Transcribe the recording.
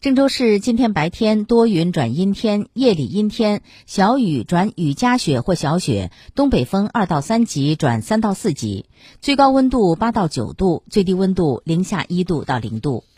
郑州市今天白天多云转阴天夜里阴天小雨转雨夹雪或小雪东北风二到三级转三到四级最高温度八到九度最低温度零下一度到零度。